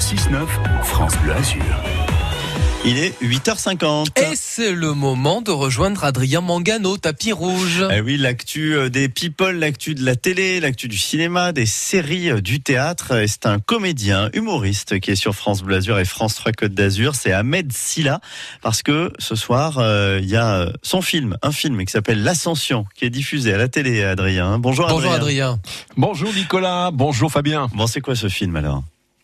6-9, France Bleu Azur. Il est 8h50. Et c'est le moment de rejoindre Adrien Mangano, tapis rouge. Eh oui, l'actu euh, des people, l'actu de la télé, l'actu du cinéma, des séries, euh, du théâtre. Et C'est un comédien, humoriste qui est sur France Bleu Azur et France 3 Côte d'Azur. C'est Ahmed Silla. Parce que ce soir, euh, il y a son film, un film qui s'appelle L'Ascension, qui est diffusé à la télé, Adrien. Bonjour, Bonjour Adrien. Adrien. Bonjour Nicolas, bonjour Fabien. Bon, c'est quoi ce film alors?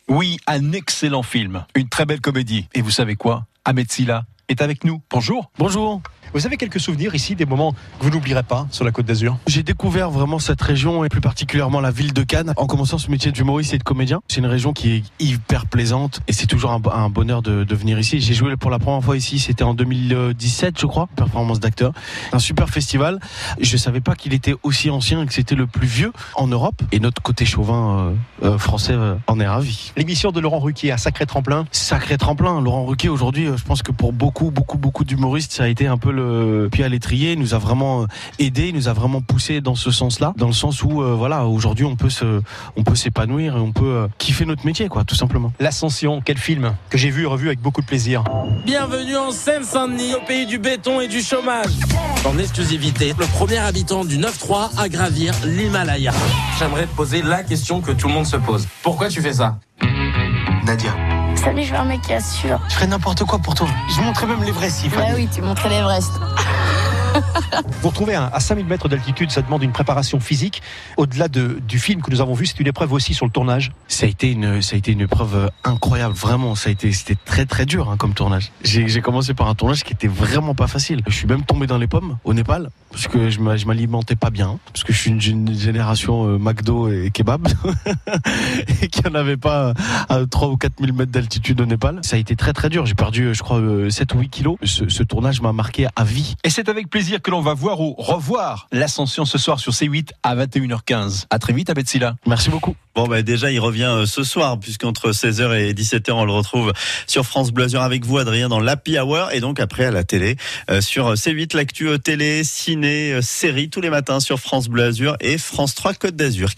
Oui, un excellent film, une très belle comédie. Et vous savez quoi? Ahmed Silla est avec nous. Bonjour. Bonjour. Vous avez quelques souvenirs ici, des moments que vous n'oublierez pas sur la Côte d'Azur? J'ai découvert vraiment cette région et plus particulièrement la ville de Cannes en commençant ce métier d'humoriste et de comédien. C'est une région qui est hyper plaisante et c'est toujours un, un bonheur de, de, venir ici. J'ai joué pour la première fois ici, c'était en 2017 je crois, performance d'acteur. Un super festival. Je savais pas qu'il était aussi ancien et que c'était le plus vieux en Europe et notre côté chauvin euh, euh, français euh, en est ravi. L'émission de Laurent Ruquier, un sacré tremplin Sacré tremplin. Laurent Ruquier aujourd'hui, je pense que pour beaucoup, beaucoup, beaucoup d'humoristes, ça a été un peu le pied à l'étrier, il nous a vraiment aidé, il nous a vraiment poussé dans ce sens-là, dans le sens où euh, voilà, aujourd'hui on peut se, on peut s'épanouir et on peut euh, kiffer notre métier, quoi, tout simplement. L'Ascension, quel film que j'ai vu et revu avec beaucoup de plaisir. Bienvenue en Seine-Saint-Denis, au pays du béton et du chômage. En exclusivité, le premier habitant du 9-3 à gravir l'Himalaya. J'aimerais te poser la question que tout le monde se pose. Pourquoi tu fais ça? Nadia. Salut, je veux un mec qui assure. Je ferais n'importe quoi pour toi. Je montrais même l'Everest. si Bah oui, tu montrais l'Everest. Vous retrouvez à, à 5000 mètres d'altitude, ça demande une préparation physique. Au-delà de, du film que nous avons vu, c'est une épreuve aussi sur le tournage. Ça a été une, ça a été une épreuve incroyable, vraiment. Ça a été, c'était très très dur hein, comme tournage. J'ai, j'ai commencé par un tournage qui était vraiment pas facile. Je suis même tombé dans les pommes au Népal parce que je, m'alimentais pas bien, parce que je suis une, génération euh, McDo et kebab et qu'il n'y en avait pas à 3 ou 4000 mètres d'altitude au Népal. Ça a été très très dur. J'ai perdu, je crois, 7 ou 8 kilos. Ce, ce tournage m'a marqué à vie. Et c'est avec plaisir que l'on va voir ou revoir l'ascension ce soir sur C8 à 21h15. À très vite, Ahmed Silla. Merci beaucoup. Bon, bah, déjà, il revient euh, ce soir, puisqu'entre 16h et 17h, on le retrouve sur France Bleu avec vous, Adrien, dans l'Happy Hour, et donc après à la télé, euh, sur C8, l'actu télé, ciné, euh, série, tous les matins sur France Bleu et France 3 Côte d'Azur.